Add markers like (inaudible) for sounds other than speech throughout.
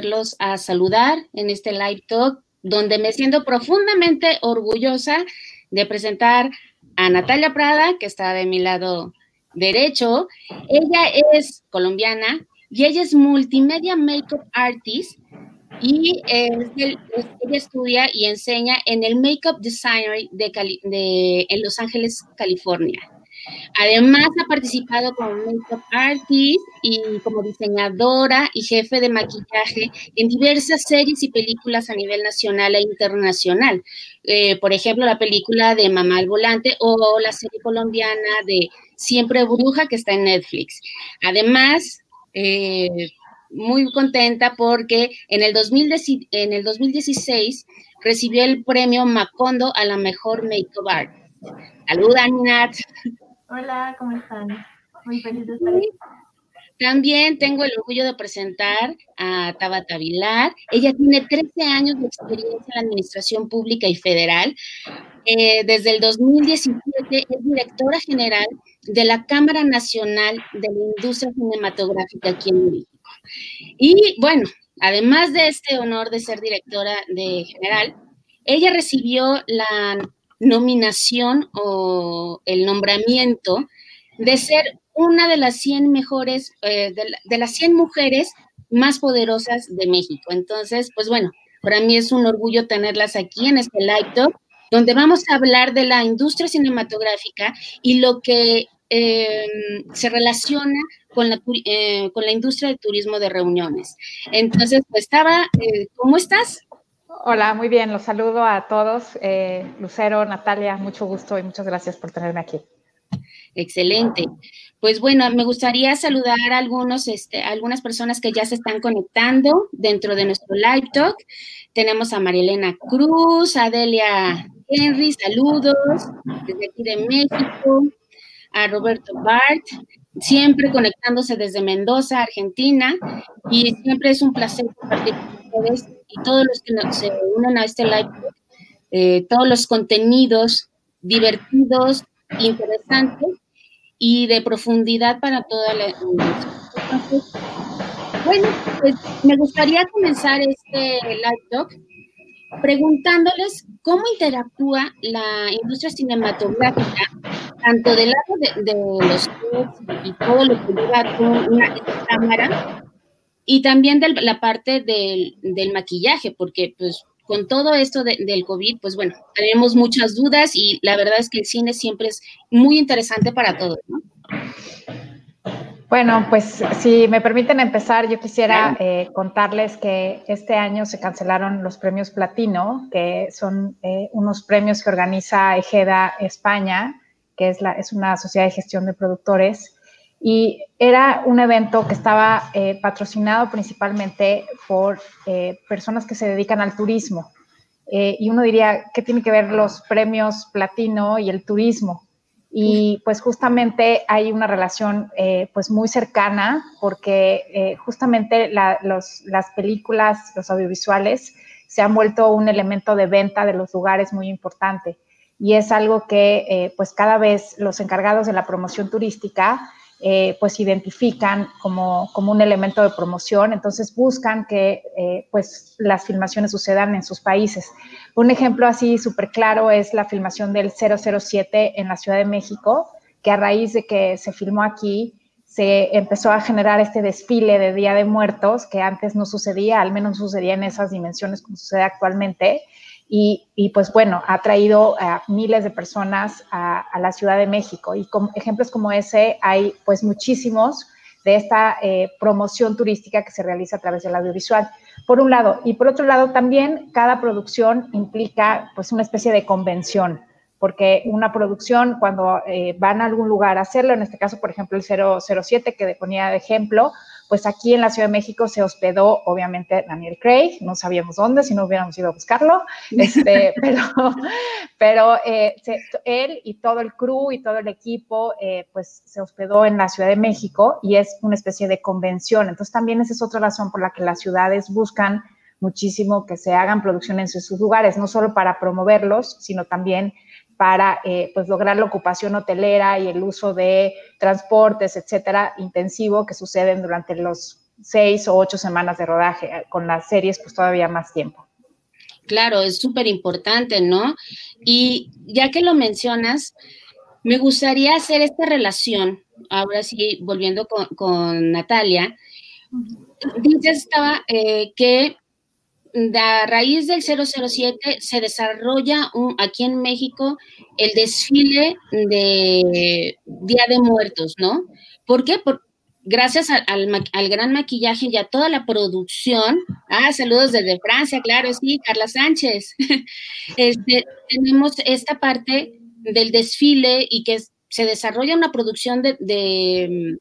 volverlos a saludar en este live talk, donde me siento profundamente orgullosa de presentar a Natalia Prada, que está de mi lado derecho. Ella es colombiana y ella es multimedia makeup artist y ella estudia y enseña en el Makeup Designer de, en Los Ángeles, California. Además, ha participado como makeup artist y como diseñadora y jefe de maquillaje en diversas series y películas a nivel nacional e internacional. Eh, por ejemplo, la película de Mamá al Volante o la serie colombiana de Siempre Bruja que está en Netflix. Además, eh, muy contenta porque en el, en el 2016 recibió el premio Macondo a la mejor makeup art. Saluda, Nat. Hola, ¿cómo están? Muy feliz de estar aquí. También tengo el orgullo de presentar a Tabata Vilar. Ella tiene 13 años de experiencia en la administración pública y federal. Eh, desde el 2017 es directora general de la Cámara Nacional de la Industria Cinematográfica aquí en México. Y bueno, además de este honor de ser directora de general, ella recibió la nominación o el nombramiento de ser una de las 100 mejores, eh, de, las 100 mujeres más poderosas de México. Entonces, pues bueno, para mí es un orgullo tenerlas aquí en este live talk, donde vamos a hablar de la industria cinematográfica y lo que em, se relaciona con la, eh, con la industria de turismo de reuniones. Entonces, pues estaba, eh, ¿cómo estás? Hola, muy bien, los saludo a todos. Eh, Lucero, Natalia, mucho gusto y muchas gracias por tenerme aquí. Excelente. Pues bueno, me gustaría saludar a algunos, este, algunas personas que ya se están conectando dentro de nuestro live talk. Tenemos a Marielena Cruz, a Delia Henry, saludos desde aquí de México, a Roberto Bart, siempre conectándose desde Mendoza, Argentina, y siempre es un placer compartir con ustedes y todos los que se unen a este live, eh, todos los contenidos divertidos, interesantes y de profundidad para toda la Entonces, bueno, pues me gustaría comenzar este live talk preguntándoles cómo interactúa la industria cinematográfica, tanto del lado de, los y todo lo que lleva una cámara, y también de la parte del, del, maquillaje, porque pues con todo esto del COVID, pues bueno, tenemos muchas dudas y la verdad es que el cine siempre es muy interesante para todos, ¿no? Bueno, pues si me permiten empezar, yo quisiera eh, contarles que este año se cancelaron los premios Platino, que son eh, unos premios que organiza Ejeda España, que es, una sociedad de gestión de productores, y era un evento que estaba eh, patrocinado principalmente por personas que se dedican al turismo. y uno diría, ¿qué tiene que ver los premios Platino y el turismo? y pues justamente hay una relación eh, pues muy cercana porque eh, justamente las películas, los audiovisuales se han vuelto un elemento de venta de los lugares muy importante y es algo que eh, pues cada vez los encargados de la promoción turística pues identifican como, como, un elemento de promoción, entonces buscan que pues las filmaciones sucedan en sus países. Un ejemplo así súper claro es la filmación del 007 en la Ciudad de México, que a raíz de que se filmó aquí, se empezó a generar este desfile de Día de Muertos, que antes no sucedía, al menos sucedía en esas dimensiones como sucede actualmente. Y, pues bueno, ha traído a miles de personas a, la Ciudad de México. Y con ejemplos como ese hay pues muchísimos de esta eh, promoción turística que se realiza a través del audiovisual por un lado. Y por otro lado, también cada producción implica pues una especie de convención, porque una producción cuando eh, van a algún lugar a hacerlo, en este caso, por ejemplo, el 007 que ponía de ejemplo, pues aquí en la Ciudad de México se hospedó, obviamente, Daniel Craig, no sabíamos dónde, si no hubiéramos ido a buscarlo, este, (laughs) pero, pero eh, él y todo el crew y todo el equipo, eh, pues se hospedó en la Ciudad de México y es una especie de convención. Entonces también esa es otra razón por la que las ciudades buscan muchísimo que se hagan producciones en sus lugares, no solo para promoverlos, sino también para eh, pues lograr la ocupación hotelera y el uso de transportes, etcétera, intensivo que suceden durante los seis o ocho semanas de rodaje, con las series pues todavía más tiempo. Claro, es súper importante, ¿no? Y ya que lo mencionas, me gustaría hacer esta relación, ahora sí, volviendo con, Natalia. Dices estaba eh, que a raíz del 007 se desarrolla aquí en México el desfile de Día de Muertos, ¿no? ¿Por qué? gracias al, gran maquillaje y a toda la producción. Ah, saludos desde Francia, claro, sí, Carla Sánchez. (laughs) Este, tenemos esta parte del desfile y que se desarrolla una producción de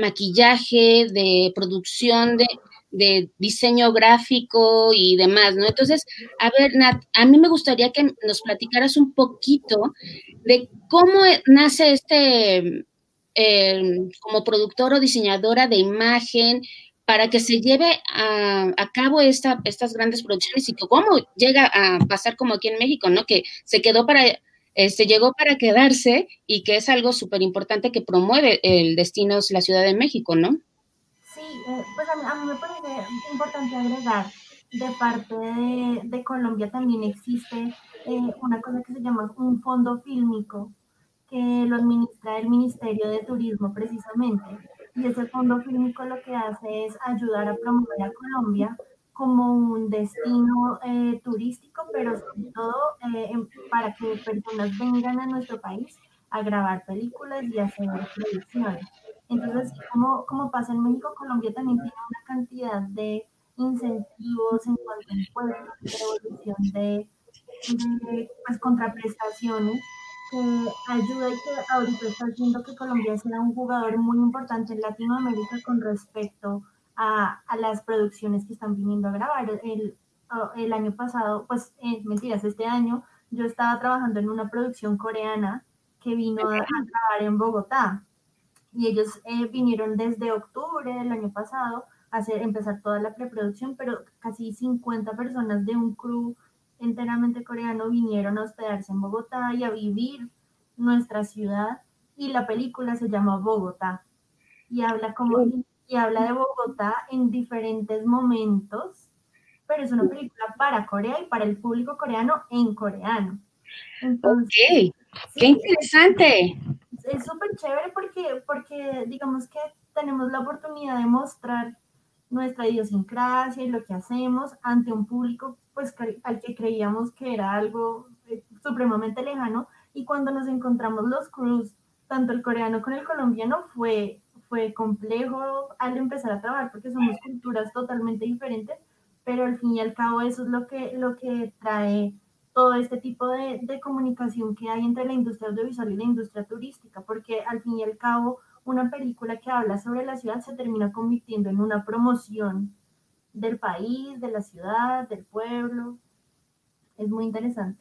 maquillaje, de producción de, de diseño gráfico y demás, ¿no? Entonces, a ver, Nat, a mí me gustaría que nos platicaras un poquito de cómo nace este, em, como productor o diseñadora de imagen, para que se lleve a, cabo esta, estas grandes producciones y cómo llega a pasar como aquí en México, ¿no? Que se quedó para, este, llegó para quedarse y que es algo súper importante que promueve el destino la Ciudad de México, ¿no? Eh, pues a mí, me parece importante agregar, de parte de, Colombia también existe eh, una cosa que se llama un fondo fílmico, que lo administra el Ministerio de Turismo precisamente. Y ese fondo fílmico lo que hace es ayudar a promover a Colombia como un destino eh, turístico, pero sobre todo para que personas vengan a nuestro país a grabar películas y hacer producciones. Entonces, como, pasa en México, Colombia también tiene una cantidad de incentivos en cuanto a impuestos, de devolución de, pues, contraprestaciones que ayuda y que ahorita está haciendo que Colombia sea un jugador muy importante en Latinoamérica con respecto a, las producciones que están viniendo a grabar. El, año pasado, pues eh, mentiras, este año yo estaba trabajando en una producción coreana que vino a grabar en Bogotá y ellos eh, vinieron desde octubre del año pasado a hacer, empezar toda la preproducción, pero casi 50 personas de un crew enteramente coreano vinieron a hospedarse en Bogotá y a vivir nuestra ciudad y la película se llama Bogotá y habla como y habla de Bogotá en diferentes momentos, pero es una película para Corea y para el público coreano en coreano. Entonces, qué interesante es súper chévere porque, porque digamos que tenemos la oportunidad de mostrar nuestra idiosincrasia y lo que hacemos ante un público pues al que creíamos que era algo eh, supremamente lejano. Y cuando nos encontramos los crews, tanto el coreano con el colombiano fue, fue complejo al empezar a trabajar porque somos culturas totalmente diferentes, pero al fin y al cabo eso es lo que, lo que trae todo este tipo de, de, comunicación que hay entre la industria audiovisual y la industria turística, porque al fin y al cabo una película que habla sobre la ciudad se termina convirtiendo en una promoción del país, de la ciudad, del pueblo. Es muy interesante.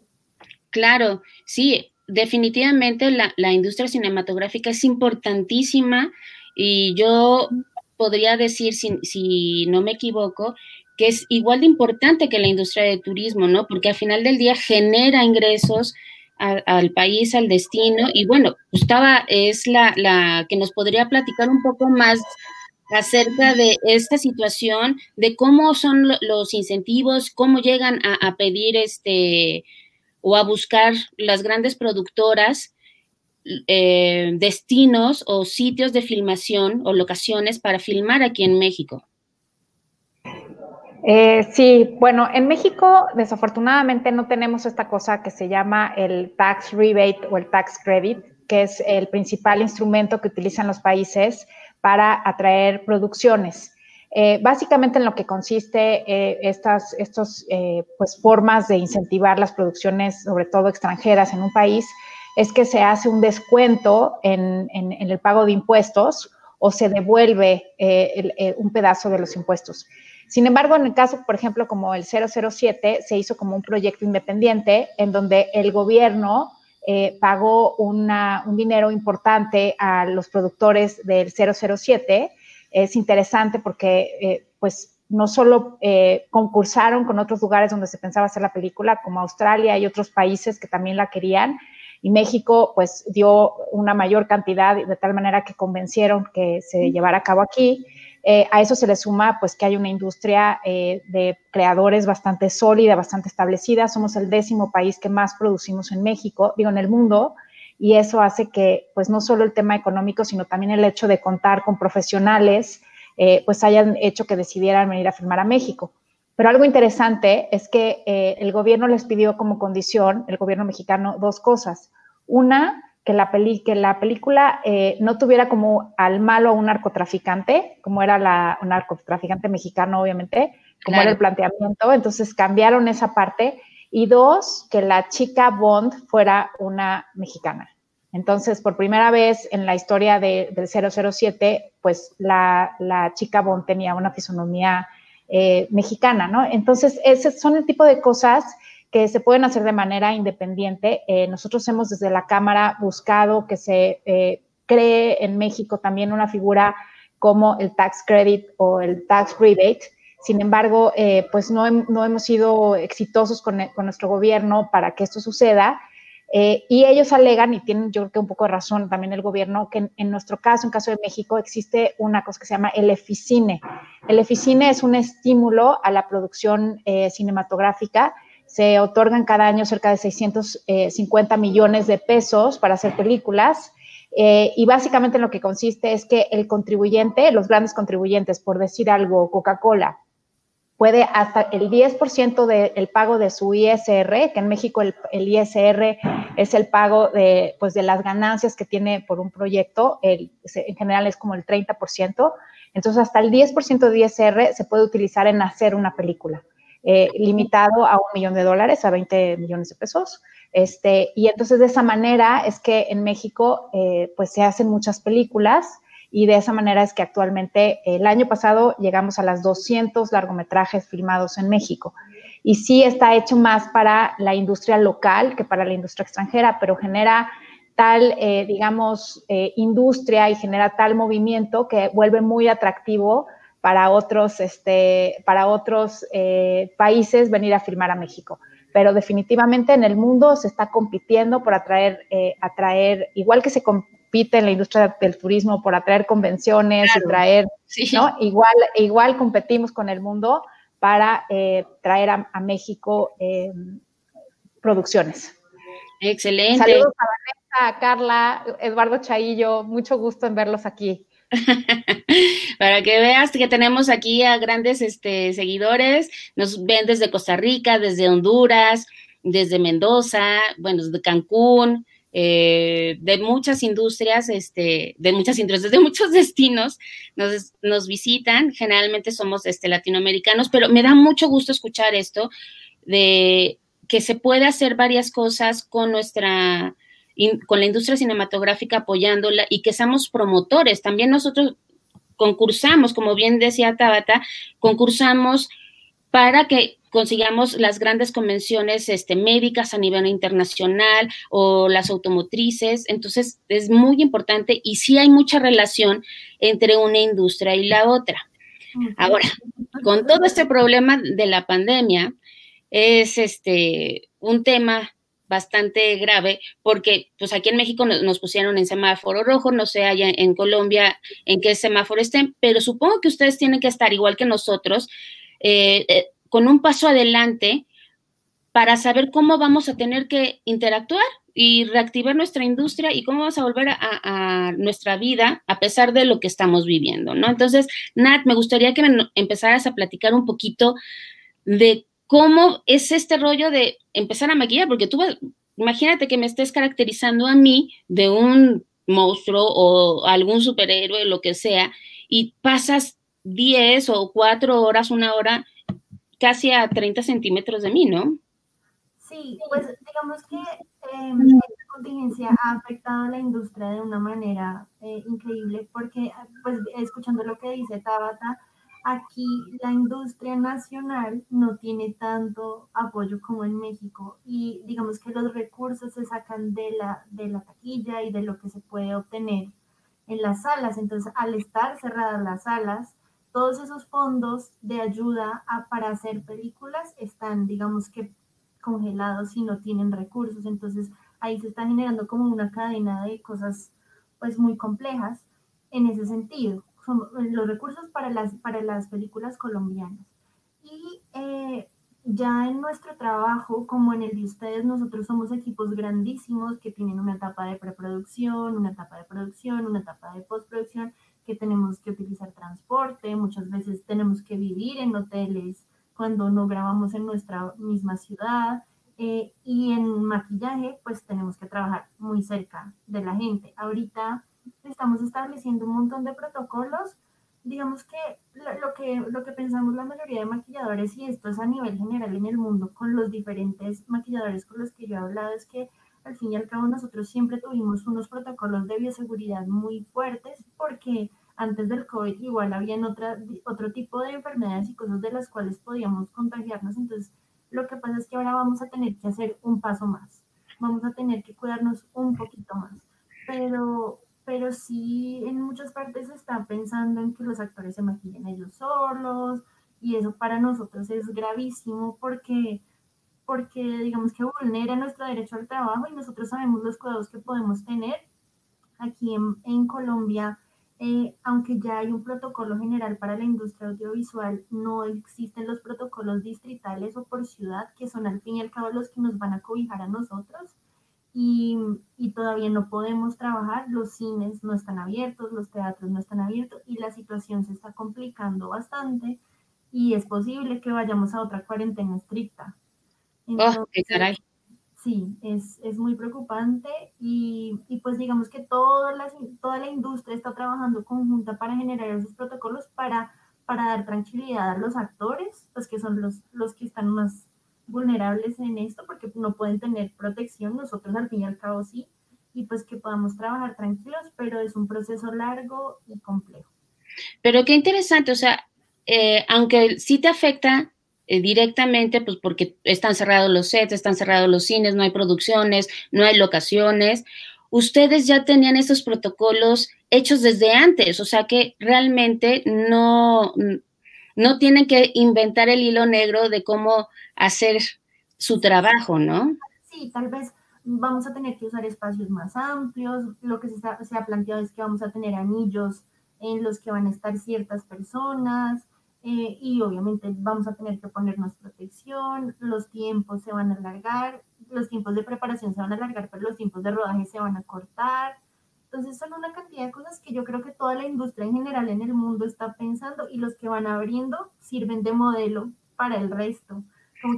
Claro, sí, definitivamente la, la industria cinematográfica es importantísima y yo podría decir, si, si no me equivoco, que es igual de importante que la industria de turismo, ¿no? Porque al final del día genera ingresos al país, al destino. Y bueno, Gustava es la, la, que nos podría platicar un poco más acerca de esta situación, de cómo son los incentivos, cómo llegan a, pedir este o a buscar las grandes productoras eh, destinos o sitios de filmación o locaciones para filmar aquí en México. Eh, sí, bueno, en México desafortunadamente no tenemos esta cosa que se llama el tax rebate o el tax credit, que es el principal instrumento que utilizan los países para atraer producciones. Eh, básicamente en lo que consiste eh, estas estos, pues, formas de incentivar las producciones, sobre todo extranjeras en un país, es que se hace un descuento en, el pago de impuestos o se devuelve un pedazo de los impuestos. Sin embargo, en el caso, por ejemplo, como el 007, se hizo como un proyecto independiente en donde el gobierno eh, pagó un dinero importante a los productores del 007. Es interesante porque, eh, pues, no solo eh, concursaron con otros lugares donde se pensaba hacer la película, como Australia y otros países que también la querían, y México, pues, dio una mayor cantidad de tal manera que convencieron que se llevara a cabo aquí Eh, a eso se le suma pues que hay una industria eh, de creadores bastante sólida, bastante establecida. Somos el décimo país que más producimos en México, digo en el mundo, y eso hace que pues no solo el tema económico, sino también el hecho de contar con profesionales, eh, pues hayan hecho que decidieran venir a filmar a México. Pero algo interesante es que el gobierno les pidió como condición, el gobierno mexicano, dos cosas. Una, que la, peli, que la película eh, no tuviera como al malo a un narcotraficante, como era la, un narcotraficante mexicano, obviamente, como era el planteamiento. Entonces cambiaron esa parte. Y dos, que la chica Bond fuera una mexicana. Entonces, por primera vez en la historia de, del 007, pues la, la, chica Bond tenía una fisonomía eh, mexicana, ¿no? Entonces, ese son el tipo de cosas que se pueden hacer de manera independiente. Eh, nosotros hemos desde la Cámara buscado que se eh, cree en México también una figura como el tax credit o el tax rebate. Sin embargo, eh, pues no, no, hemos sido exitosos con, con, nuestro gobierno para que esto suceda. y ellos alegan, y tienen yo creo que un poco de razón también el gobierno, que en, en, nuestro caso, en caso de México, existe una cosa que se llama el EFICINE. El EFICINE es un estímulo a la producción cinematográfica se otorgan cada año cerca de 650 eh, millones de pesos para hacer películas. Eh, y básicamente lo que consiste es que el contribuyente, los grandes contribuyentes, por decir algo, Coca-Cola, puede hasta el 10% del pago de su ISR, que en México el, ISR es el pago de, pues, de las ganancias que tiene por un proyecto, en general es como el 30%, entonces hasta el 10% de ISR se puede utilizar en hacer una película. Eh, limitado a un millón de dólares, a 20 millones de pesos. Este, y entonces de esa manera es que en México eh, pues se hacen muchas películas y de esa manera es que actualmente el año pasado llegamos a las 200 largometrajes filmados en México. Y sí está hecho más para la industria local que para la industria extranjera, pero genera tal, eh, digamos, industria y genera tal movimiento que vuelve muy atractivo para otros, este, para otros eh, países venir a firmar a México. Pero definitivamente en el mundo se está compitiendo por atraer, eh, atraer igual que se compite en la industria del turismo por atraer convenciones y traer, ¿no? Igual, igual competimos con el mundo para eh, traer a, México producciones. Excelente. Saludos a Vanessa, a Carla, Eduardo Chaillo, mucho gusto en verlos aquí. (laughs) Para que veas que tenemos aquí a grandes este, seguidores, nos ven desde Costa Rica, desde Honduras, desde Mendoza, bueno, desde Cancún, eh, de muchas industrias, este, de muchas industrias, de (laughs) muchos destinos, nos, visitan, generalmente somos este, latinoamericanos, pero me da mucho gusto escuchar esto de que se puede hacer varias cosas con nuestra con la industria cinematográfica apoyándola y que seamos promotores. También nosotros concursamos, como bien decía Tabata, concursamos para que consigamos las grandes convenciones este, médicas a nivel internacional o las automotrices. Entonces, es muy importante y sí hay mucha relación entre una industria y la otra. Ahora, con todo este problema de la pandemia, es este un tema bastante grave porque pues aquí en México nos, pusieron en semáforo rojo, no sé allá en Colombia en qué semáforo estén, pero supongo que ustedes tienen que estar igual que nosotros eh, eh, con un paso adelante para saber cómo vamos a tener que interactuar y reactivar nuestra industria y cómo vamos a volver a, nuestra vida a pesar de lo que estamos viviendo, ¿no? Entonces, Nat, me gustaría que me empezaras a platicar un poquito de cómo es este rollo de empezar a maquillar, porque tú, imagínate que me estés caracterizando a mí de un monstruo o algún superhéroe, lo que sea, y pasas 10 o 4 horas, una hora, casi a 30 centímetros de mí, ¿no? Sí, pues digamos que eh, esta contingencia ha afectado a la industria de una manera eh, increíble, porque pues escuchando lo que dice Tabata, aquí la industria nacional no tiene tanto apoyo como en México y digamos que los recursos se sacan de la, de la taquilla y de lo que se puede obtener en las salas. Entonces, al estar cerradas las salas, todos esos fondos de ayuda para hacer películas están, digamos que, congelados y no tienen recursos. Entonces, ahí se está generando como una cadena de cosas pues muy complejas en ese sentido los recursos para las, para las películas colombianas. Y eh, ya en nuestro trabajo, como en el de ustedes, nosotros somos equipos grandísimos que tienen una etapa de preproducción, una etapa de producción, una etapa de postproducción, que tenemos que utilizar transporte, muchas veces tenemos que vivir en hoteles cuando no grabamos en nuestra misma ciudad. Eh, y en maquillaje, pues tenemos que trabajar muy cerca de la gente. Ahorita estamos estableciendo un montón de protocolos digamos que lo, que lo que pensamos la mayoría de maquilladores, y esto es a nivel general en el mundo, con los diferentes maquilladores con los que yo he hablado, es que al fin y al cabo nosotros siempre tuvimos unos protocolos de bioseguridad muy fuertes porque antes del COVID igual habían otra, otro tipo de enfermedades y cosas de las cuales podíamos contagiarnos. Entonces, lo que pasa es que ahora vamos a tener que hacer un paso más. Vamos a tener que cuidarnos un poquito más. Pero pero sí en muchas partes se está pensando en que los actores se maquillen ellos solos y eso para nosotros es gravísimo porque porque digamos que vulnera nuestro derecho al trabajo y nosotros sabemos los cuidados que podemos tener aquí en, Colombia. Eh, aunque ya hay un protocolo general para la industria audiovisual, no existen los protocolos distritales o por ciudad, que son al fin y al cabo los que nos van a cobijar a nosotros y, todavía no podemos trabajar, los cines no están abiertos, los teatros no están abiertos y la situación se está complicando bastante y es posible que vayamos a otra cuarentena estricta. oh, qué caray. Sí, es, es muy preocupante y, y, pues digamos que toda la, toda la industria está trabajando conjunta para generar esos protocolos para, para dar tranquilidad a los actores, pues que son los, los que están más vulnerables en esto porque no pueden tener protección, nosotros al fin y al cabo sí, y pues que podamos trabajar tranquilos, pero es un proceso largo y complejo. Pero qué interesante, o sea, eh, aunque sí te afecta eh, directamente, pues porque están cerrados los sets, están cerrados los cines, no hay producciones, no hay locaciones, ustedes ya tenían esos protocolos hechos desde antes, o sea que realmente no, no tienen que inventar el hilo negro de cómo hacer su trabajo, ¿no? Sí, tal vez vamos a tener que usar espacios más amplios. Lo que se, ha planteado es que vamos a tener anillos en los que van a estar ciertas personas eh, y obviamente vamos a tener que ponernos protección, los tiempos se van a alargar, los tiempos de preparación se van a alargar, pero los tiempos de rodaje se van a cortar. Entonces son una cantidad de cosas que yo creo que toda la industria en general en el mundo está pensando y los que van abriendo sirven de modelo para el resto.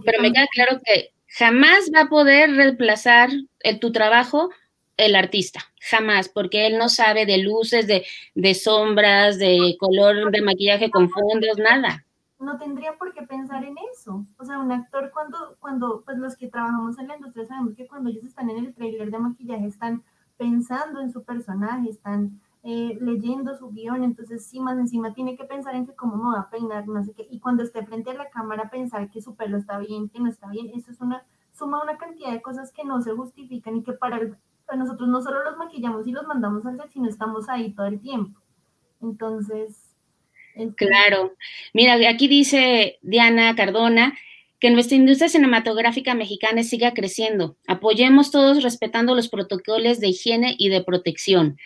Pero me queda claro que jamás va a poder reemplazar el, tu trabajo el artista, jamás, porque él no sabe de luces, de, de sombras, de color de maquillaje con fondos, nada no tendría por qué pensar en eso. O sea, un actor cuando, cuando, pues los que trabajamos en la industria sabemos que cuando ellos están en el trailer de maquillaje están pensando en su personaje, están eh, leyendo su guion, entonces sí, más encima tiene que pensar en que cómo me va a peinar, no sé qué, y cuando esté frente a la cámara pensar que su pelo está bien, que no está bien, eso es una suma una cantidad de cosas que no se justifican y que para, nosotros no solo los maquillamos y los mandamos al set, sino estamos ahí todo el tiempo. Entonces... Claro. Mira, aquí dice Diana Cardona, que nuestra industria cinematográfica mexicana siga creciendo. Apoyemos todos respetando los protocolos de higiene y de protección.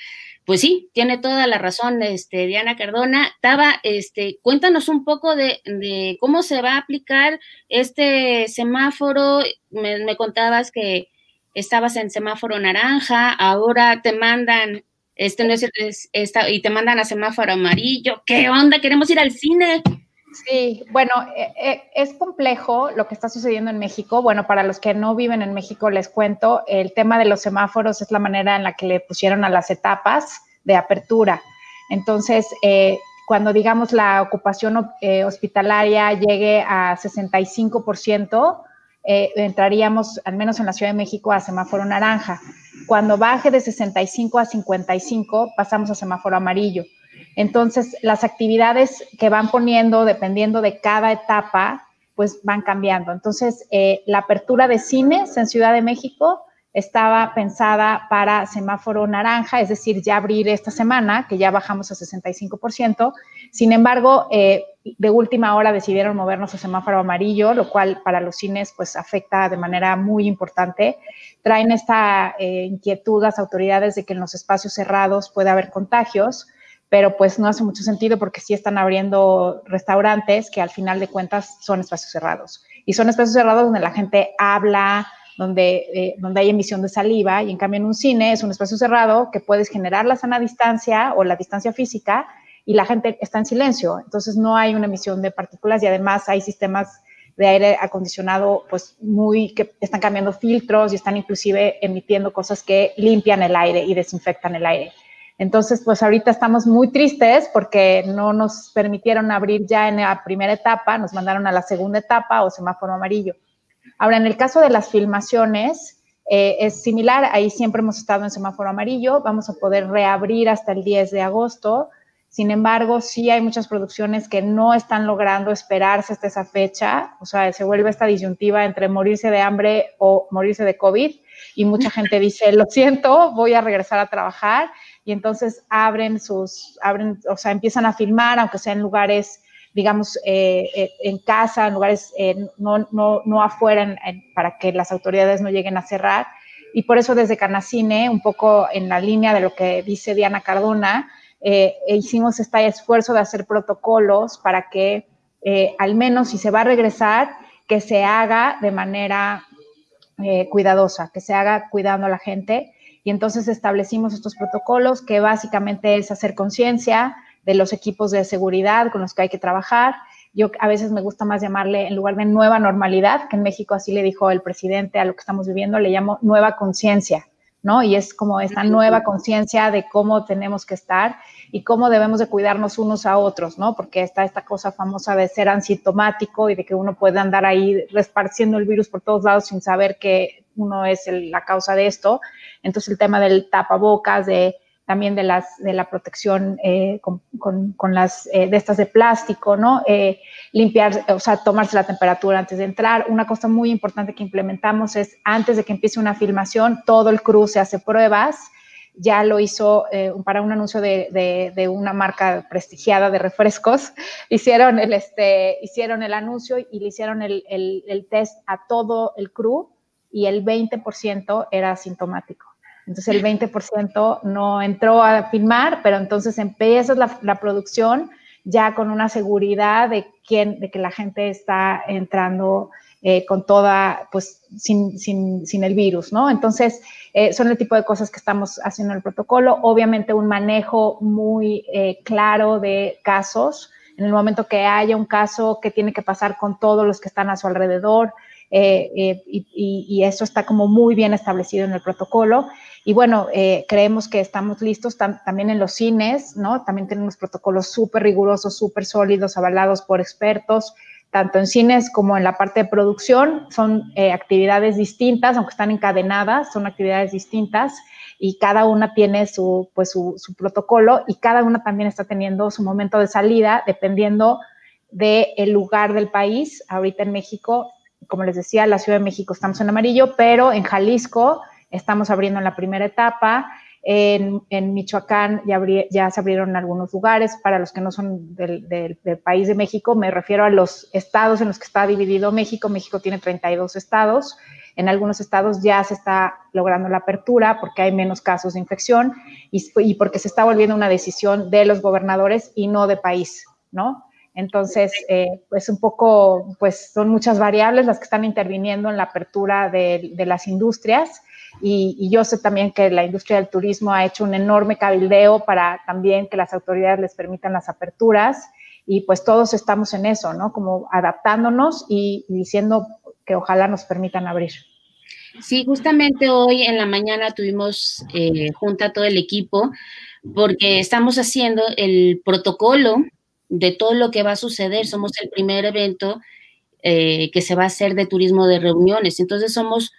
Pues sí, tiene toda la razón, este, Diana Cardona. Taba, este, cuéntanos un poco de, cómo se va a aplicar este semáforo. Me, contabas que estabas en semáforo naranja, ahora te mandan, este no es, y te mandan a semáforo amarillo. ¿Qué onda? Queremos ir al cine. Sí, bueno, eh, eh, es complejo lo que está sucediendo en México. Bueno, para los que no viven en México, les cuento, el tema de los semáforos es la manera en la que le pusieron a las etapas de apertura. Entonces, eh, cuando digamos la ocupación hospitalaria llegue a 65%, entraríamos, al menos en la Ciudad de México, a semáforo naranja. Cuando baje de 65 a 55, pasamos a semáforo amarillo. Entonces, las actividades que van poniendo, dependiendo de cada etapa, pues van cambiando. Entonces, eh, la apertura de cines en Ciudad de México estaba pensada para semáforo naranja, es decir, ya abrir esta semana, que ya bajamos a 65%. Sin embargo, eh, de última hora decidieron movernos a semáforo amarillo, lo cual para los cines pues afecta de manera muy importante. Traen esta eh, inquietud las autoridades de que en los espacios cerrados puede haber contagios pero pues no hace mucho sentido porque sí están abriendo restaurantes que al final de cuentas son espacios cerrados. Y son espacios cerrados donde la gente habla, donde, eh, donde hay emisión de saliva, y en cambio en un cine es un espacio cerrado que puedes generar la sana distancia o la distancia física y la gente está en silencio. Entonces no hay una emisión de partículas y además hay sistemas de aire acondicionado pues muy que están cambiando filtros y están inclusive emitiendo cosas que limpian el aire y desinfectan el aire. Entonces, pues ahorita estamos muy tristes porque no nos permitieron abrir ya en la primera etapa, nos mandaron a la segunda etapa o semáforo amarillo. Ahora, en el caso de las filmaciones, eh, es similar, ahí siempre hemos estado en semáforo amarillo, vamos a poder reabrir hasta el 10 de agosto. Sin embargo, sí hay muchas producciones que no están logrando esperarse hasta esa fecha, o sea, se vuelve esta disyuntiva entre morirse de hambre o morirse de COVID y mucha gente dice, lo siento, voy a regresar a trabajar y entonces abren sus, abren, o sea, empiezan a filmar, aunque sea en lugares, digamos, eh, eh, en casa, en lugares eh, no, no, no, afuera, para que las autoridades no lleguen a cerrar. Y por eso desde Canacine, un poco en la línea de lo que dice Diana Cardona, hicimos este esfuerzo de hacer protocolos para que al menos si se va a regresar, que se haga de manera cuidadosa, que se haga cuidando a la gente y entonces establecimos estos protocolos que básicamente es hacer conciencia de los equipos de seguridad con los que hay que trabajar. Yo a veces me gusta más llamarle, en lugar de nueva normalidad, que en México así le dijo el presidente a lo que estamos viviendo, le llamo nueva conciencia, ¿no? Y es como esta nueva conciencia de cómo tenemos que estar y cómo debemos de cuidarnos unos a otros, ¿no? Porque está esta cosa famosa de ser asintomático y de que uno puede andar ahí resparciendo el virus por todos lados sin saber que uno es la causa de esto. Entonces el tema del tapabocas, de también de las de la protección eh, con, con, las eh, de estas de plástico, ¿no? Eh, limpiar, o sea, tomarse la temperatura antes de entrar. Una cosa muy importante que implementamos es antes de que empiece una filmación, todo el crew se hace pruebas. Ya lo hizo para un anuncio de, de, una marca prestigiada de refrescos. (laughs) Hicieron el, este, hicieron el anuncio y le hicieron el, el, el test a todo el crew y el 20% era asintomático. Entonces el 20% no entró a filmar, pero entonces empieza la, la, producción ya con una seguridad de, quién, de que la gente está entrando eh, con toda, pues sin, sin, sin, el virus, ¿no? Entonces eh, son el tipo de cosas que estamos haciendo en el protocolo. Obviamente un manejo muy eh, claro de casos. En el momento que haya un caso, que tiene que pasar con todos los que están a su alrededor, eh, eh, y, eso está como muy bien establecido en el protocolo. Y bueno, eh, creemos que estamos listos también en los cines, ¿no? También tenemos protocolos súper rigurosos, súper sólidos, avalados por expertos, tanto en cines como en la parte de producción. Son actividades distintas, aunque están encadenadas, son actividades distintas y cada una tiene su, pues, su, protocolo y cada una también está teniendo su momento de salida dependiendo del el lugar del país. Ahorita en México como les decía, la Ciudad de México estamos en amarillo, pero en Jalisco estamos abriendo en la primera etapa. En, Michoacán ya, ya, se abrieron algunos lugares. Para los que no son del, del, país de México, me refiero a los estados en los que está dividido México. México tiene 32 estados. En algunos estados ya se está logrando la apertura porque hay menos casos de infección y, y porque se está volviendo una decisión de los gobernadores y no de país, ¿no? Entonces, eh, pues un poco, pues son muchas variables las que están interviniendo en la apertura de, las industrias. Y, yo sé también que la industria del turismo ha hecho un enorme cabildeo para también que las autoridades les permitan las aperturas. Y pues todos estamos en eso, ¿no? Como adaptándonos y, diciendo que ojalá nos permitan abrir. Sí, justamente hoy en la mañana tuvimos eh, junta todo el equipo porque estamos haciendo el protocolo de todo lo que va a suceder. Somos el primer evento eh, que se va a hacer de turismo de reuniones. Entonces somos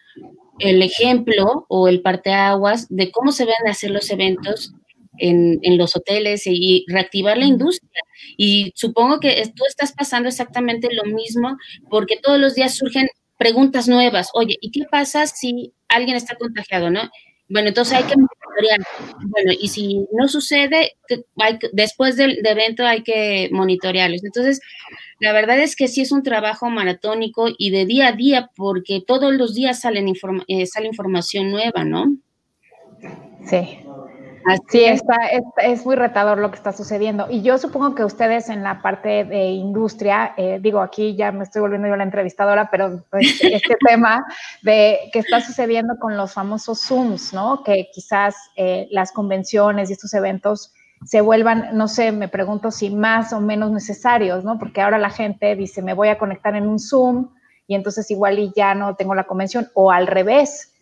el ejemplo o el parteaguas de cómo se van a hacer los eventos en, en, los hoteles y reactivar la industria. Y supongo que tú estás pasando exactamente lo mismo porque todos los días surgen preguntas nuevas. Oye, ¿y qué pasa si alguien está contagiado, no? Bueno, entonces hay que Bueno, y si no sucede, después del evento hay que monitorearlos. Entonces, la verdad es que sí es un trabajo maratónico y de día a día, porque todos los días salen eh, sale información nueva, ¿no? Sí. Sí, está, es, muy retador lo que está sucediendo. Y yo supongo que ustedes en la parte de industria, eh, digo, aquí ya me estoy volviendo yo la entrevistadora, pero pues, (laughs) este tema de que está sucediendo con los famosos Zooms, ¿no? Que quizás eh, las convenciones y estos eventos se vuelvan, no sé, me pregunto si más o menos necesarios, ¿no? Porque ahora la gente dice, me voy a conectar en un Zoom y entonces igual y ya no tengo la convención, o al revés,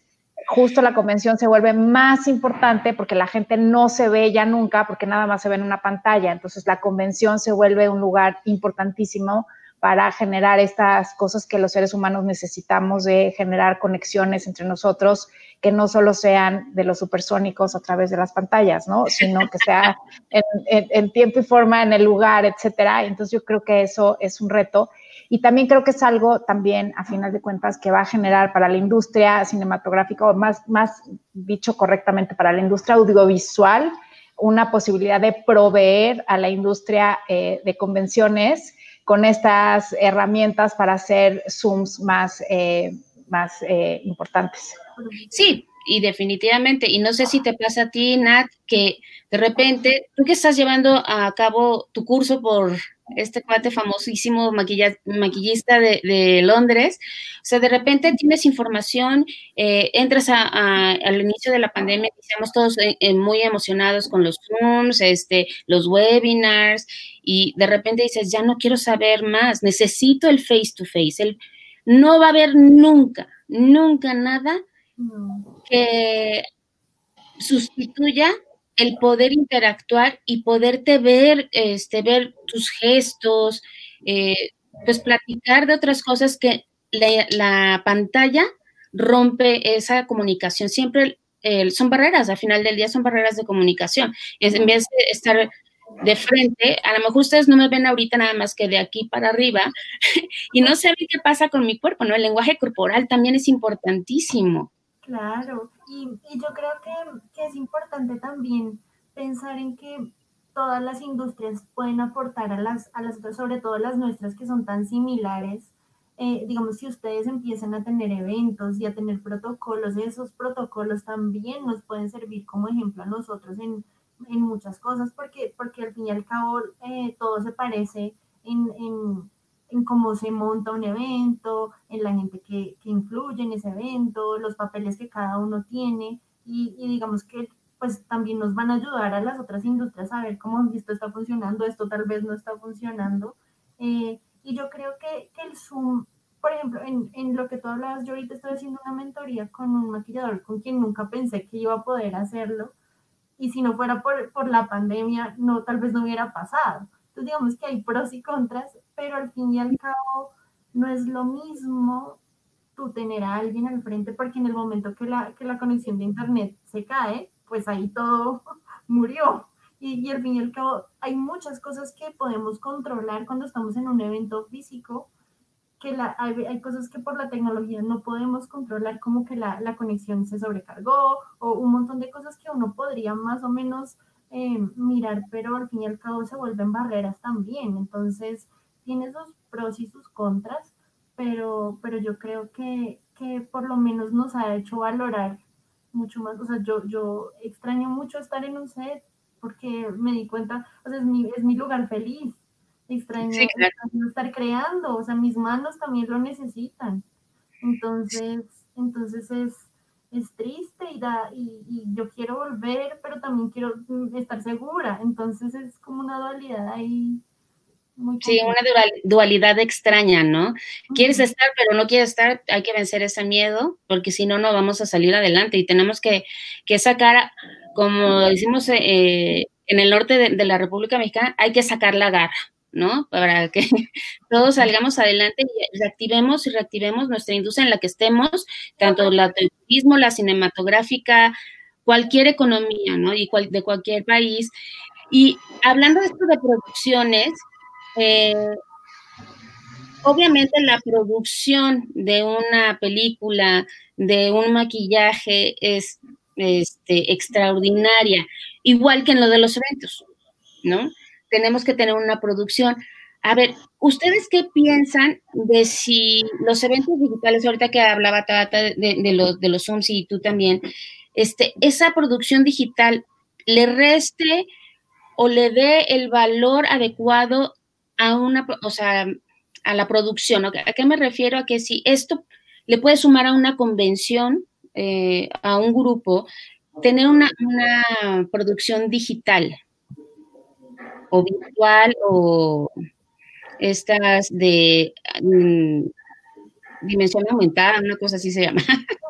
justo la convención se vuelve más importante porque la gente no se ve ya nunca, porque nada más se ve en una pantalla. Entonces la convención se vuelve un lugar importantísimo para generar estas cosas que los seres humanos necesitamos de generar conexiones entre nosotros que no solo sean de los supersónicos a través de las pantallas, ¿no? Sino que sea (laughs) en, tiempo y forma, en el lugar, etcétera. Entonces yo creo que eso es un reto. Y también creo que es algo también, a final de cuentas, que va a generar para la industria cinematográfica, o más, más dicho correctamente, para la industria audiovisual, una posibilidad de proveer a la industria eh, de convenciones con estas herramientas para hacer Zooms más, eh, más eh, importantes. Sí, y definitivamente, y no sé si te pasa a ti, Nat, que de repente, tú que estás llevando a cabo tu curso por este cuate famosísimo maquillista de, Londres, o sea, de repente tienes información, eh, entras al inicio de la pandemia, estamos todos eh, eh, muy emocionados con los Zooms, este, los webinars, y de repente dices, ya no quiero saber más, necesito el face to face, el, no va a haber nunca, nunca nada que sustituya el poder interactuar y poderte ver, este, ver tus gestos, eh, pues platicar de otras cosas que la, pantalla rompe esa comunicación. Siempre son barreras, al final del día son barreras de comunicación. en vez de estar de frente, a lo mejor ustedes no me ven ahorita nada más que de aquí para arriba (laughs) y no saben qué pasa con mi cuerpo, ¿no? El lenguaje corporal también es importantísimo. Claro, y, yo creo que, es importante también pensar en que todas las industrias pueden aportar a las, a las otras, sobre todo las nuestras que son tan similares. Eh, digamos, si ustedes empiezan a tener eventos y a tener protocolos, esos protocolos también nos pueden servir como ejemplo a nosotros en, muchas cosas, porque, porque al fin y al cabo eh, todo se parece en, en cómo se monta un evento, en la gente que, que, influye en ese evento, los papeles que cada uno tiene y, digamos que pues también nos van a ayudar a las otras industrias a ver cómo esto está funcionando, esto tal vez no está funcionando. Eh, y yo creo que, que, el Zoom, por ejemplo, en, en, lo que tú hablabas, yo ahorita estoy haciendo una mentoría con un maquillador con quien nunca pensé que iba a poder hacerlo. Y si no fuera por, por la pandemia, no, tal vez no hubiera pasado. Entonces digamos que hay pros y contras, pero al fin y al cabo no es lo mismo tú tener a alguien al frente, porque en el momento que la, que la conexión de internet se cae, pues ahí todo (laughs) murió. Y, y, al fin y al cabo hay muchas cosas que podemos controlar cuando estamos en un evento físico, que la, hay, hay, cosas que por la tecnología no podemos controlar, como que la, la, conexión se sobrecargó o un montón de cosas que uno podría más o menos eh, mirar, pero al fin y al cabo se vuelven barreras también. Entonces, tiene sus pros y sus contras, pero, pero yo creo que, que por lo menos nos ha hecho valorar mucho más. O sea, yo, yo extraño mucho estar en un set porque me di cuenta, o sea, es mi, es mi lugar feliz. Extraño, estar creando, o sea, mis manos también lo necesitan. Entonces, entonces es, es triste y, da, y, yo quiero volver, pero también quiero mm, estar segura. Entonces es como una dualidad ahí. Muy sí, una dualidad extraña, ¿no? Quieres estar, pero no quieres estar, hay que vencer ese miedo, porque si no, no vamos a salir adelante y tenemos que, que sacar, como decimos eh, en el norte de, la República Mexicana, hay que sacar la garra, ¿no? Para que (laughs) todos salgamos adelante y reactivemos y reactivemos nuestra industria en la que estemos, tanto la turismo, la cinematográfica, cualquier economía, ¿no? Y de cualquier país. Y hablando de esto de producciones, eh, obviamente la producción de una película, de un maquillaje es este, extraordinaria, igual que en lo de los eventos, ¿no? tenemos que tener una producción. A ver, ¿ustedes qué piensan de si los eventos digitales, ahorita que hablaba Tata de, los, de los Zooms y tú también, este, esa producción digital le reste o le dé el valor adecuado a una, o sea, a la producción. ¿A qué me refiero? A que si esto le puede sumar a una convención, eh, a un grupo, tener una, producción digital o virtual o estas de mm, dimensión aumentada, una cosa así se llama. (laughs)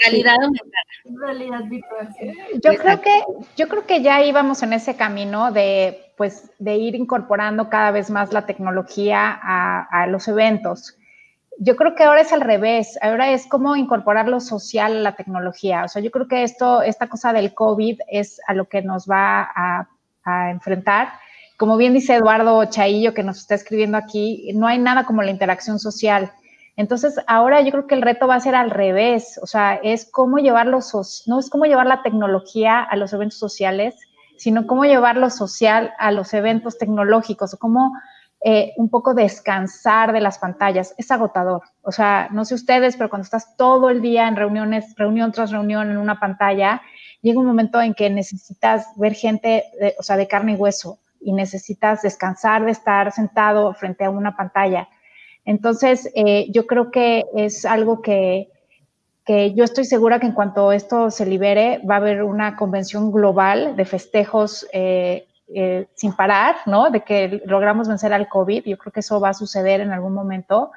Realidad aumentada. Realidad virtual. Yo creo que, yo creo que ya íbamos en ese camino de, pues, de ir incorporando cada vez más la tecnología a, los eventos yo creo que ahora es al revés, ahora es como incorporar lo social a la tecnología. O sea, yo creo que esto, esta cosa del COVID es a lo que nos va a, enfrentar. Como bien dice Eduardo Chaillo, que nos está escribiendo aquí, no hay nada como la interacción social. Entonces, ahora yo creo que el reto va a ser al revés, o sea, es cómo llevarlo, no es cómo llevar la tecnología a los eventos sociales, sino cómo llevar lo social a los eventos tecnológicos, cómo eh, un poco descansar de las pantallas. Es agotador. O sea, no sé ustedes, pero cuando estás todo el día en reuniones, reunión tras reunión en una pantalla, llega un momento en que necesitas ver gente, de, o sea, de carne y hueso y necesitas descansar de estar sentado frente a una pantalla. Entonces, eh, yo creo que es algo que, que yo estoy segura que en cuanto esto se libere, va a haber una convención global de festejos eh, eh, sin parar, ¿no? De que logramos vencer al COVID. Yo creo que eso va a suceder en algún momento,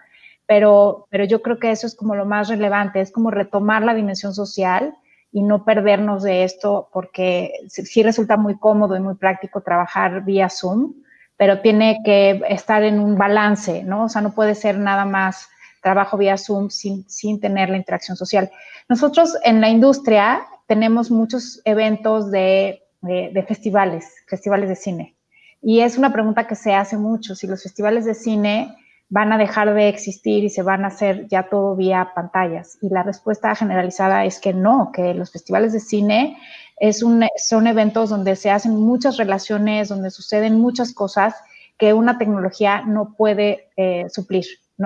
pero, pero yo creo que eso es como lo más relevante, es como retomar la dimensión social y no perdernos de esto, porque sí resulta muy cómodo y muy práctico trabajar vía Zoom, pero tiene que estar en un balance, ¿no? O sea, no puede ser nada más trabajo vía Zoom sin, sin tener la interacción social. Nosotros en la industria tenemos muchos eventos de de, festivales, festivales de cine. Y es una pregunta que se hace mucho, si los festivales de cine van a dejar de existir y se van a hacer ya todo vía pantallas. Y la respuesta generalizada es que no, que los festivales de cine es un, son eventos donde se hacen muchas relaciones, donde suceden muchas cosas que una tecnología no puede eh, suplir,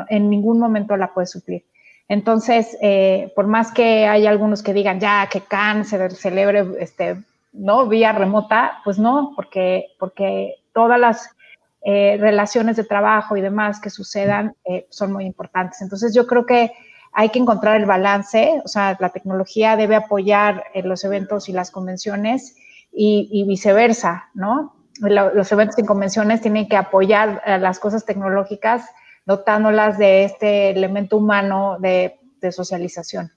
en ningún momento la puede suplir. Entonces, eh, por más que hay algunos que digan ya que Cannes se celebre este, ¿no? Vía remota, pues no, porque, porque todas las eh, relaciones de trabajo y demás que sucedan eh, son muy importantes. Entonces yo creo que hay que encontrar el balance, o sea, la tecnología debe apoyar los eventos y las convenciones y, viceversa, ¿no? Los eventos y convenciones tienen que apoyar las cosas tecnológicas dotándolas de este elemento humano de socialización.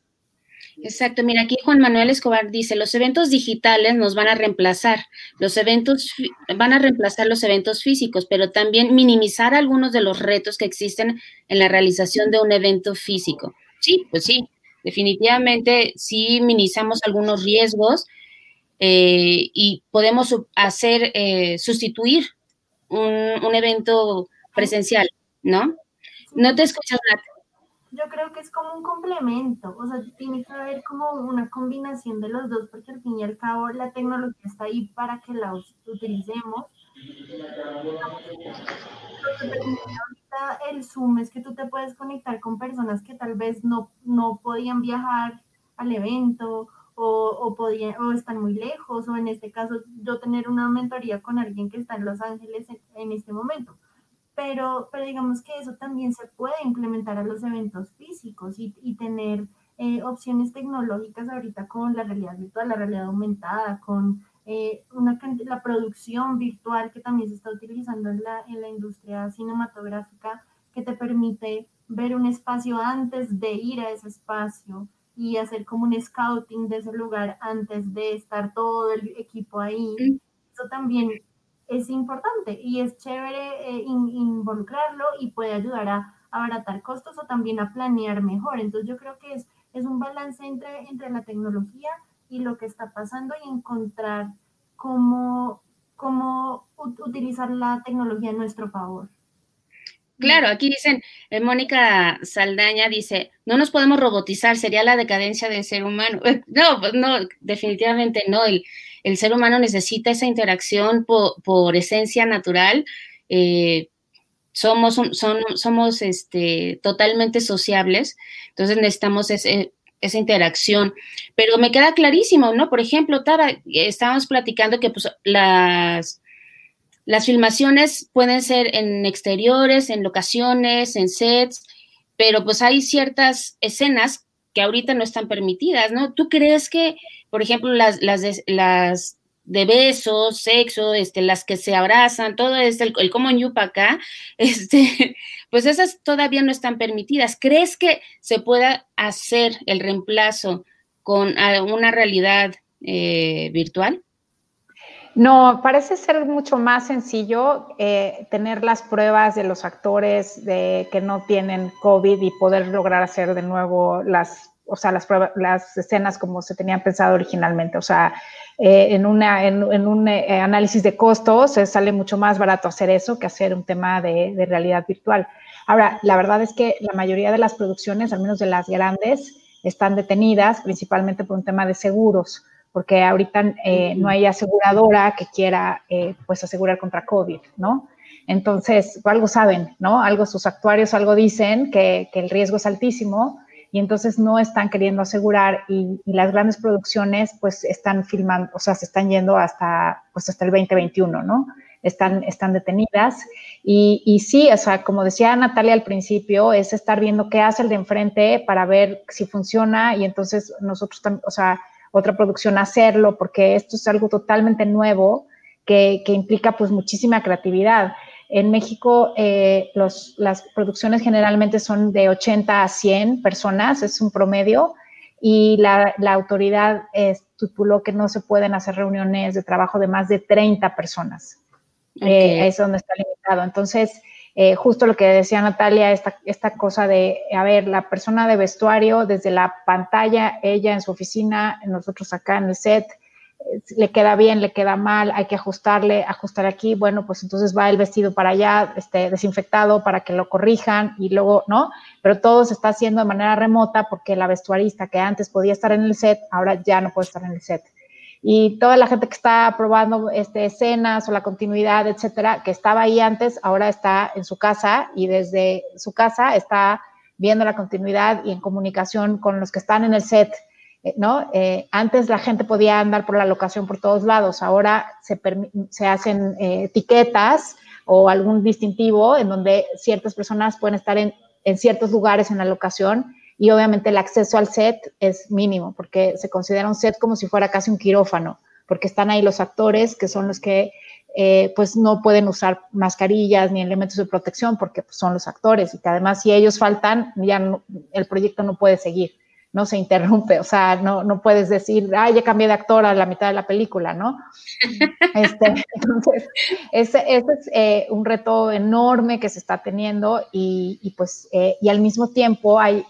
Exacto, mira, aquí Juan Manuel Escobar dice, los eventos digitales nos van a reemplazar, los eventos van a reemplazar los eventos físicos, pero también minimizar algunos de los retos que existen en la realización de un evento físico. Sí, pues sí, definitivamente sí minimizamos algunos riesgos eh, y podemos hacer, eh, sustituir un, un, evento presencial, ¿no? No te escuchas, nada yo creo que es como un complemento, o sea, tiene que haber como una combinación de los dos, porque al fin y al cabo la tecnología está ahí para que la utilicemos. el Zoom es que tú te puedes conectar con personas que tal vez no, no podían viajar al evento o, o, podían, o están muy lejos, o en este caso yo tener una mentoría con alguien que está en Los Ángeles en este momento pero, pero digamos que eso también se puede implementar a los eventos físicos y, y tener eh, opciones tecnológicas ahorita con la realidad virtual, la realidad aumentada, con eh, una, la producción virtual que también se está utilizando en la, en la industria cinematográfica, que te permite ver un espacio antes de ir a ese espacio y hacer como un scouting de ese lugar antes de estar todo el equipo ahí. Eso también es importante y es chévere eh, involucrarlo y puede ayudar a, abaratar costos o también a planear mejor. Entonces yo creo que es, es un balance entre, entre la tecnología y lo que está pasando y encontrar cómo, cómo utilizar la tecnología a nuestro favor. Claro, aquí dicen, eh, Mónica Saldaña dice, no nos podemos robotizar, sería la decadencia del ser humano. (laughs) No, pues no, definitivamente no. El, el ser humano necesita esa interacción por, esencia natural. Eh, somos, son, somos este, totalmente sociables, entonces necesitamos esa interacción. Pero me queda clarísimo, ¿no? Por ejemplo, Tara, estábamos platicando que pues las, las filmaciones pueden ser en exteriores, en locaciones, en sets, pero pues hay ciertas escenas que ahorita no están permitidas, ¿no? ¿Tú crees que, por ejemplo, las, las, de, las de besos, sexo, este, las que se abrazan, todo este, el, el common yupa acá, (laughs) este, pues esas todavía no están permitidas. ¿Crees que se pueda hacer el reemplazo con una realidad eh, virtual? No, parece ser mucho más sencillo eh, tener las pruebas de los actores de que no tienen COVID y poder lograr hacer de nuevo las, o sea, las pruebas, las escenas como se tenían pensado originalmente. O sea, eh, en, una, en, un eh, análisis de costos sale mucho más barato hacer eso que hacer un tema de, de realidad virtual. Ahora, la verdad es que la mayoría de las producciones, al menos de las grandes, están detenidas principalmente por un tema de seguros porque ahorita eh, no hay aseguradora que quiera eh, pues asegurar contra COVID, ¿no? Entonces, algo saben, ¿no? Algo sus actuarios algo dicen que, que el riesgo es altísimo y entonces no están queriendo asegurar y, y, las grandes producciones pues están filmando, o sea, se están yendo hasta pues hasta el 2021, ¿no? Están, están detenidas y, y sí, o sea, como decía Natalia al principio, es estar viendo qué hace el de enfrente para ver si funciona y entonces nosotros, o sea, otra producción hacerlo, porque esto es algo totalmente nuevo que, que implica pues muchísima creatividad. En México eh, los, las producciones generalmente son de 80 a 100 personas, es un promedio, y la, la autoridad estipuló que no se pueden hacer reuniones de trabajo de más de 30 personas. Okay. Eh, es donde está limitado. Entonces, eh, justo lo que decía Natalia, esta, esta cosa de, a ver, la persona de vestuario desde la pantalla, ella en su oficina, nosotros acá en el set, eh, le queda bien, le queda mal, hay que ajustarle, ajustar aquí, bueno, pues entonces va el vestido para allá, este, desinfectado para que lo corrijan y luego, ¿no? Pero todo se está haciendo de manera remota porque la vestuarista que antes podía estar en el set, ahora ya no puede estar en el set y toda la gente que está probando este, escenas o la continuidad, etcétera, que estaba ahí antes, ahora está en su casa y desde su casa está viendo la continuidad y en comunicación con los que están en el set, eh, ¿no? Eh, antes la gente podía andar por la locación por todos lados, ahora se, se hacen eh, etiquetas o algún distintivo en donde ciertas personas pueden estar en, en ciertos lugares en la locación y obviamente el acceso al set es mínimo porque se considera un set como si fuera casi un quirófano, porque están ahí los actores que son los que eh, pues no pueden usar mascarillas ni elementos de protección porque pues, son los actores y que además si ellos faltan ya no, el proyecto no puede seguir, no se interrumpe, o sea, no, no puedes decir, ah, ya cambié de actor a la mitad de la película, ¿no? (laughs) Este, entonces, ese, ese es eh, un reto enorme que se está teniendo y, y pues, eh, y al mismo tiempo hay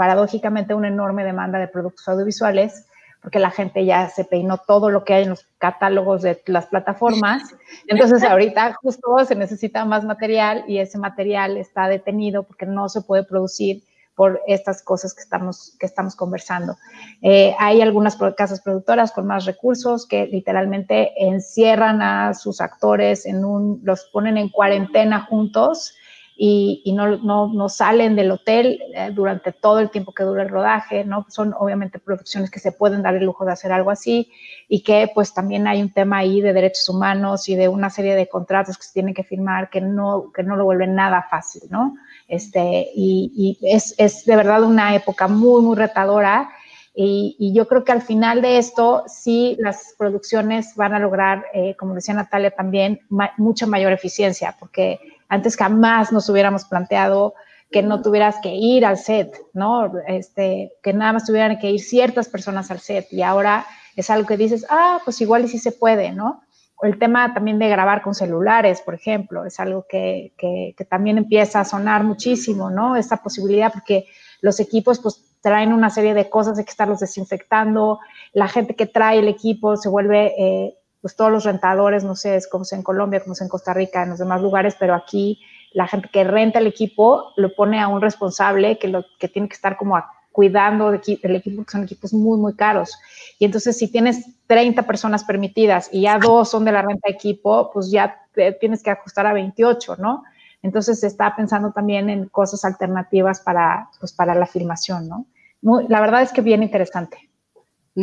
paradójicamente una enorme demanda de productos audiovisuales, porque la gente ya se peinó todo lo que hay en los catálogos de las plataformas. (laughs) Entonces ahorita justo se necesita más material y ese material está detenido porque no se puede producir por estas cosas que estamos, que estamos conversando. Eh, hay algunas casas productoras con más recursos que literalmente encierran a sus actores en un, los ponen en cuarentena juntos y, y no, no, no, salen del hotel eh, durante todo el tiempo que dura el rodaje, ¿no? Son obviamente producciones que se pueden dar el lujo de hacer algo así y que pues también hay un tema ahí de derechos humanos y de una serie de contratos que se tienen que firmar que no, que no lo vuelven nada fácil, ¿no? Este, y, y es, es de verdad una época muy, muy retadora. Y, y, yo creo que al final de esto, sí, las producciones van a lograr, eh, como decía Natalia también, ma mucha mayor eficiencia, porque antes jamás nos hubiéramos planteado que no tuvieras que ir al set, ¿no? Este, que nada más tuvieran que ir ciertas personas al set y ahora es algo que dices, ah, pues igual y sí se puede, ¿no? O el tema también de grabar con celulares, por ejemplo, es algo que, que, que también empieza a sonar muchísimo, ¿no? Esa posibilidad, porque los equipos pues traen una serie de cosas, hay que estarlos desinfectando, la gente que trae el equipo se vuelve eh, pues todos los rentadores, no sé, es como es en Colombia, como es en Costa Rica, en los demás lugares, pero aquí la gente que renta el equipo lo pone a un responsable que, lo, que tiene que estar como a, cuidando del equipo, que son equipos muy, muy caros. Y entonces, si tienes 30 personas permitidas y ya dos son de la renta de equipo, pues ya tienes que ajustar a 28, ¿no? Entonces, se está pensando también en cosas alternativas para, pues, para la filmación, ¿no? la verdad es que bien interesante.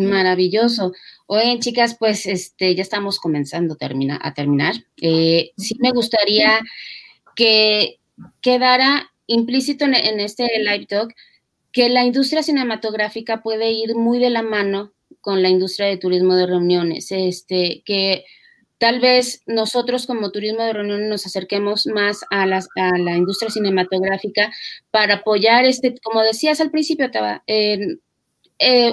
Maravilloso. Oye, chicas, pues este, ya estamos comenzando a terminar. Eh, sí me gustaría que quedara implícito en, en, este live talk que la industria cinematográfica puede ir muy de la mano con la industria de turismo de reuniones. Este, que tal vez nosotros como turismo de reuniones nos acerquemos más a, las, a la industria cinematográfica para apoyar este, como decías al principio, Taba, eh,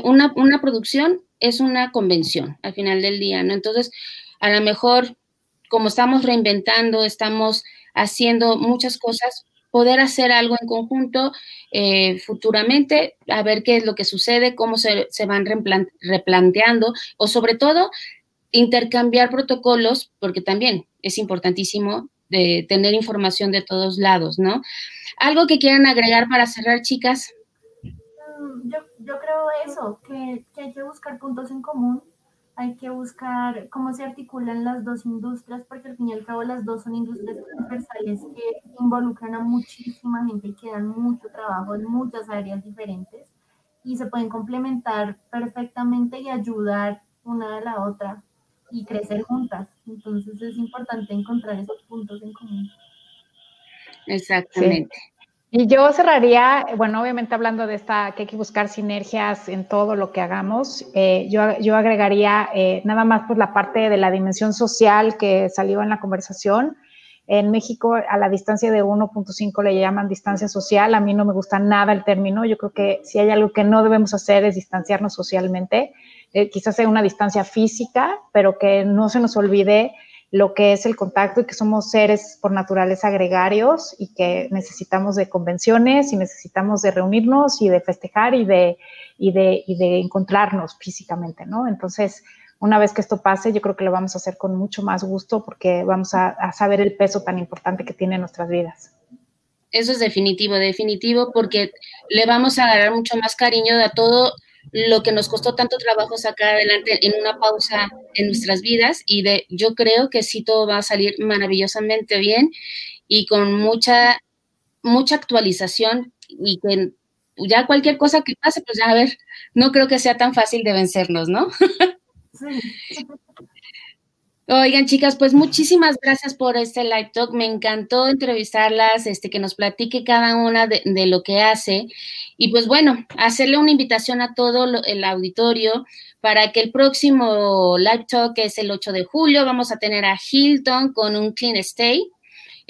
una, una, producción es una convención al final del día, ¿no? Entonces, a lo mejor, como estamos reinventando, estamos haciendo muchas cosas, poder hacer algo en conjunto eh, futuramente, a ver qué es lo que sucede, cómo se, se van replanteando, o sobre todo intercambiar protocolos, porque también es importantísimo de tener información de todos lados, ¿no? ¿Algo que quieran agregar para cerrar, chicas? Mm, yo, yo creo eso, que, hay que buscar puntos en común, hay que buscar cómo se articulan las dos industrias, porque al fin y al cabo las dos son industrias transversales que involucran a muchísima gente y que dan mucho trabajo en muchas áreas diferentes y se pueden complementar perfectamente y ayudar una a la otra y crecer juntas. Entonces es importante encontrar esos puntos en común. Exactamente. Y yo cerraría, bueno, obviamente hablando de esta, que hay que buscar sinergias en todo lo que hagamos, eh, yo, yo, agregaría eh, nada más por la parte de la dimensión social que salió en la conversación. En México, a la distancia de 1.5 le llaman distancia social. A mí no me gusta nada el término. Yo creo que si hay algo que no debemos hacer es distanciarnos socialmente. Eh, quizás sea una distancia física, pero que no se nos olvide lo que es el contacto y que somos seres por naturaleza gregarios y que necesitamos de convenciones y necesitamos de reunirnos y de festejar y de, y de, y de encontrarnos físicamente, ¿no? Entonces, una vez que esto pase, yo creo que lo vamos a hacer con mucho más gusto porque vamos a, a saber el peso tan importante que tiene en nuestras vidas. Eso es definitivo, definitivo, porque le vamos a agarrar mucho más cariño a todo lo que nos costó tanto trabajo sacar adelante en una pausa en nuestras vidas y de yo creo que sí todo va a salir maravillosamente bien y con mucha mucha actualización y que ya cualquier cosa que pase, pues ya a ver, no creo que sea tan fácil de vencernos, ¿no? Sí. Oigan, chicas, pues muchísimas gracias por este live talk. Me encantó entrevistarlas, este, que nos platique cada una de, lo que hace. Y pues bueno, hacerle una invitación a todo el auditorio para que el próximo live talk, que es el 8 de julio, vamos a tener a Hilton con un clean stay.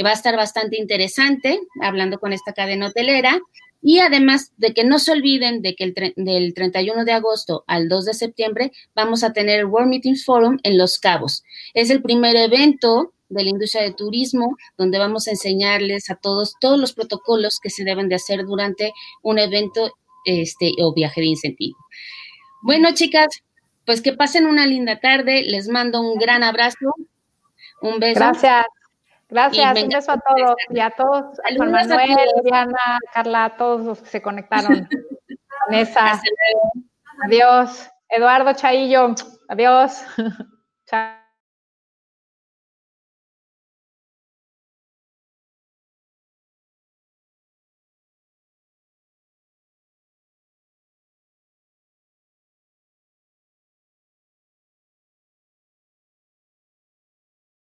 Va a estar bastante interesante, hablando con esta cadena hotelera. Y además de que no se olviden de que el del 31 de agosto al 2 de septiembre vamos a tener el World Meetings Forum en Los Cabos. Es el primer evento de la industria de turismo donde vamos a enseñarles a todos todos los protocolos que se deben de hacer durante un evento este, o viaje de incentivo. Bueno, chicas, pues que pasen una linda tarde. Les mando un gran abrazo. Un beso. Gracias. Gracias, un beso a todos y a todos, a Juan Manuel, Diana, Carla, a todos los que se conectaron. (laughs) Vanessa, adiós. Eduardo Chaillo, adiós. (laughs)